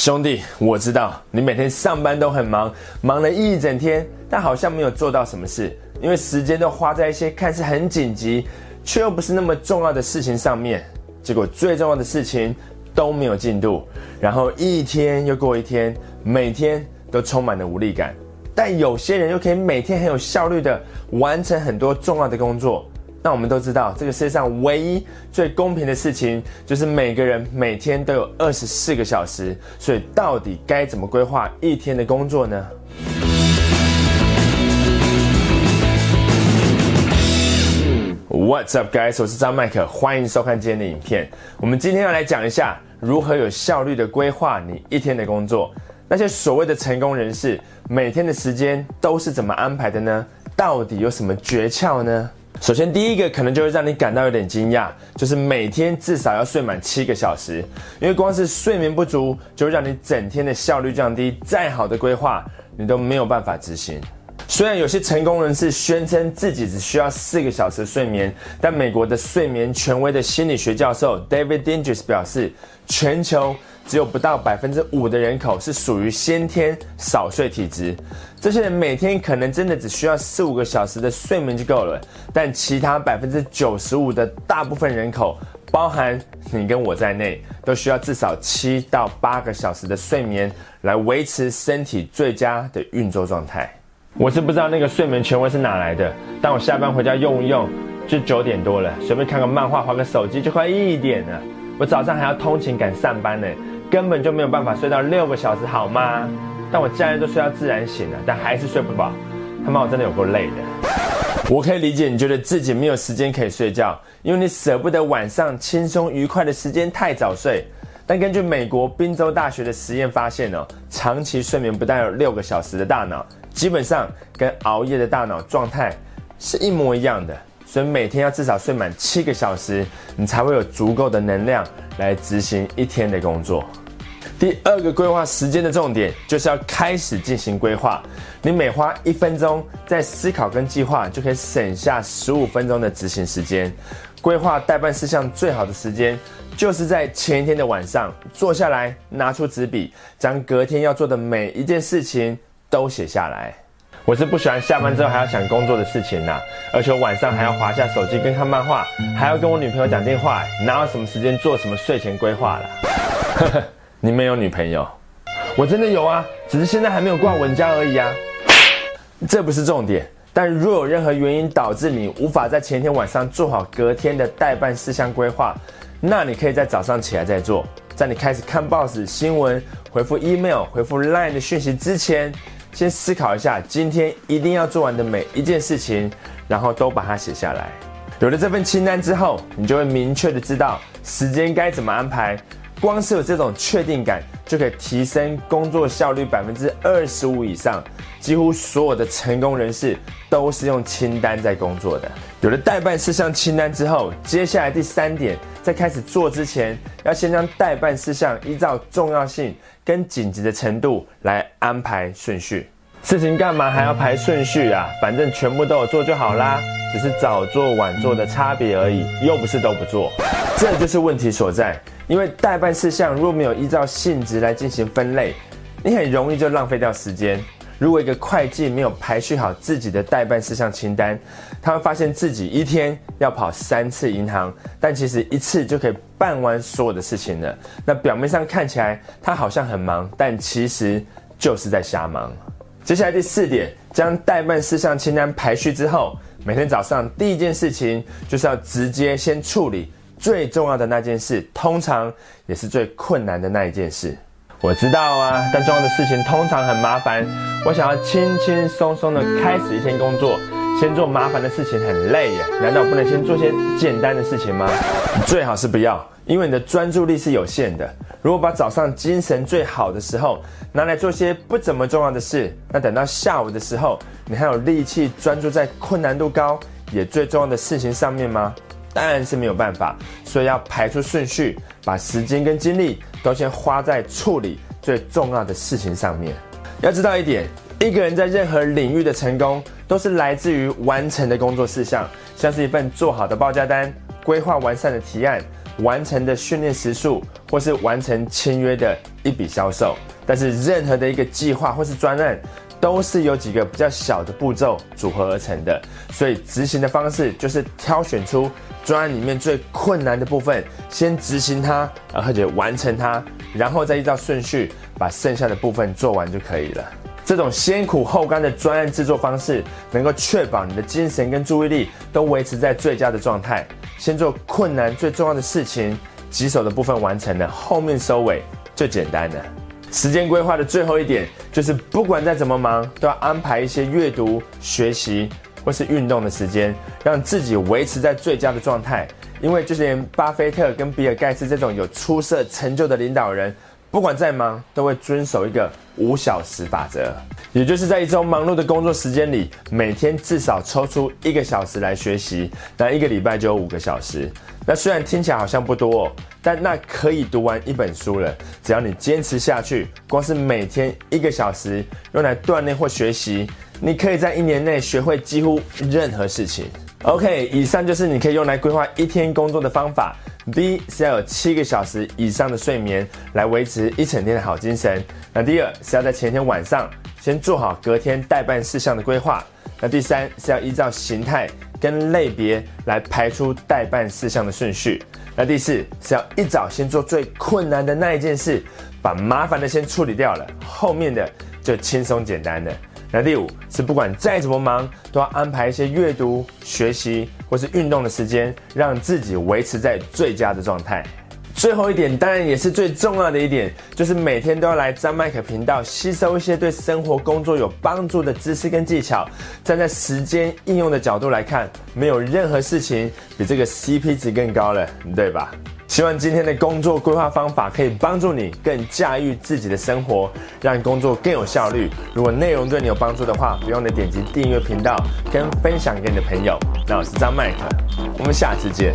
兄弟，我知道你每天上班都很忙，忙了一整天，但好像没有做到什么事，因为时间都花在一些看似很紧急，却又不是那么重要的事情上面。结果最重要的事情都没有进度，然后一天又过一天，每天都充满了无力感。但有些人又可以每天很有效率的完成很多重要的工作。那我们都知道，这个世界上唯一最公平的事情，就是每个人每天都有二十四个小时。所以，到底该怎么规划一天的工作呢？What's up, guys？我是张麦克，欢迎收看今天的影片。我们今天要来讲一下如何有效率的规划你一天的工作。那些所谓的成功人士，每天的时间都是怎么安排的呢？到底有什么诀窍呢？首先，第一个可能就会让你感到有点惊讶，就是每天至少要睡满七个小时，因为光是睡眠不足，就会让你整天的效率降低，再好的规划你都没有办法执行。虽然有些成功人士宣称自己只需要四个小时睡眠，但美国的睡眠权威的心理学教授 David Dinges 表示，全球。只有不到百分之五的人口是属于先天少睡体质，这些人每天可能真的只需要四五个小时的睡眠就够了，但其他百分之九十五的大部分人口，包含你跟我在内，都需要至少七到八个小时的睡眠来维持身体最佳的运作状态。我是不知道那个睡眠权威是哪来的，但我下班回家用一用，就九点多了，随便看个漫画、划个手机就快一点了。我早上还要通勤赶上班呢。根本就没有办法睡到六个小时，好吗？但我假日都睡到自然醒了，但还是睡不饱。他妈，我真的有够累的。我可以理解你觉得自己没有时间可以睡觉，因为你舍不得晚上轻松愉快的时间太早睡。但根据美国宾州大学的实验发现哦，长期睡眠不但有六个小时的大脑，基本上跟熬夜的大脑状态是一模一样的。所以每天要至少睡满七个小时，你才会有足够的能量来执行一天的工作。第二个规划时间的重点，就是要开始进行规划。你每花一分钟在思考跟计划，就可以省下十五分钟的执行时间。规划代办事项最好的时间，就是在前一天的晚上，坐下来，拿出纸笔，将隔天要做的每一件事情都写下来。我是不喜欢下班之后还要想工作的事情呐，而且我晚上还要滑下手机跟看漫画，还要跟我女朋友讲电话，哪有什么时间做什么睡前规划了？你没有女朋友？我真的有啊，只是现在还没有挂稳家而已啊。这不是重点，但若有任何原因导致你无法在前一天晚上做好隔天的代办事项规划，那你可以在早上起来再做，在你开始看报纸新闻、回复 email、回复 line 的讯息之前。先思考一下今天一定要做完的每一件事情，然后都把它写下来。有了这份清单之后，你就会明确的知道时间该怎么安排。光是有这种确定感，就可以提升工作效率百分之二十五以上。几乎所有的成功人士都是用清单在工作的。有了代办事项清单之后，接下来第三点，在开始做之前，要先将代办事项依照重要性跟紧急的程度来安排顺序。事情干嘛还要排顺序啊？反正全部都有做就好啦，只是早做晚做的差别而已，又不是都不做。这就是问题所在。因为代办事项若没有依照性质来进行分类，你很容易就浪费掉时间。如果一个会计没有排序好自己的代办事项清单，他会发现自己一天要跑三次银行，但其实一次就可以办完所有的事情了。那表面上看起来他好像很忙，但其实就是在瞎忙。接下来第四点，将代办事项清单排序之后，每天早上第一件事情就是要直接先处理最重要的那件事，通常也是最困难的那一件事。我知道啊，但重要的事情通常很麻烦。我想要轻轻松松的开始一天工作，先做麻烦的事情很累耶。难道不能先做些简单的事情吗？最好是不要，因为你的专注力是有限的。如果把早上精神最好的时候拿来做些不怎么重要的事，那等到下午的时候，你还有力气专注在困难度高也最重要的事情上面吗？当然是没有办法。所以要排出顺序，把时间跟精力。都先花在处理最重要的事情上面。要知道一点，一个人在任何领域的成功，都是来自于完成的工作事项，像是一份做好的报价单、规划完善的提案、完成的训练时数，或是完成签约的一笔销售。但是任何的一个计划或是专案，都是由几个比较小的步骤组合而成的。所以执行的方式就是挑选出专案里面最困难的部分，先执行它，而且完成它，然后再依照顺序把剩下的部分做完就可以了。这种先苦后甘的专案制作方式，能够确保你的精神跟注意力都维持在最佳的状态。先做困难最重要的事情，棘手的部分完成了，后面收尾就简单了。时间规划的最后一点，就是不管再怎么忙，都要安排一些阅读、学习或是运动的时间，让自己维持在最佳的状态。因为就是连巴菲特跟比尔盖茨这种有出色成就的领导人。不管再忙，都会遵守一个五小时法则，也就是在一周忙碌的工作时间里，每天至少抽出一个小时来学习，那一个礼拜就有五个小时。那虽然听起来好像不多，但那可以读完一本书了。只要你坚持下去，光是每天一个小时用来锻炼或学习，你可以在一年内学会几乎任何事情。OK，以上就是你可以用来规划一天工作的方法。B 是要有七个小时以上的睡眠来维持一整天的好精神。那第二是要在前一天晚上先做好隔天代办事项的规划。那第三是要依照形态跟类别来排出代办事项的顺序。那第四是要一早先做最困难的那一件事，把麻烦的先处理掉了，后面的就轻松简单的。那第五是不管再怎么忙，都要安排一些阅读、学习或是运动的时间，让自己维持在最佳的状态。最后一点，当然也是最重要的一点，就是每天都要来张麦克频道吸收一些对生活、工作有帮助的知识跟技巧。站在时间应用的角度来看，没有任何事情比这个 CP 值更高了，对吧？希望今天的工作规划方法可以帮助你更驾驭自己的生活，让工作更有效率。如果内容对你有帮助的话，不用的点击订阅频道跟分享给你的朋友。那我是张麦克，我们下次见。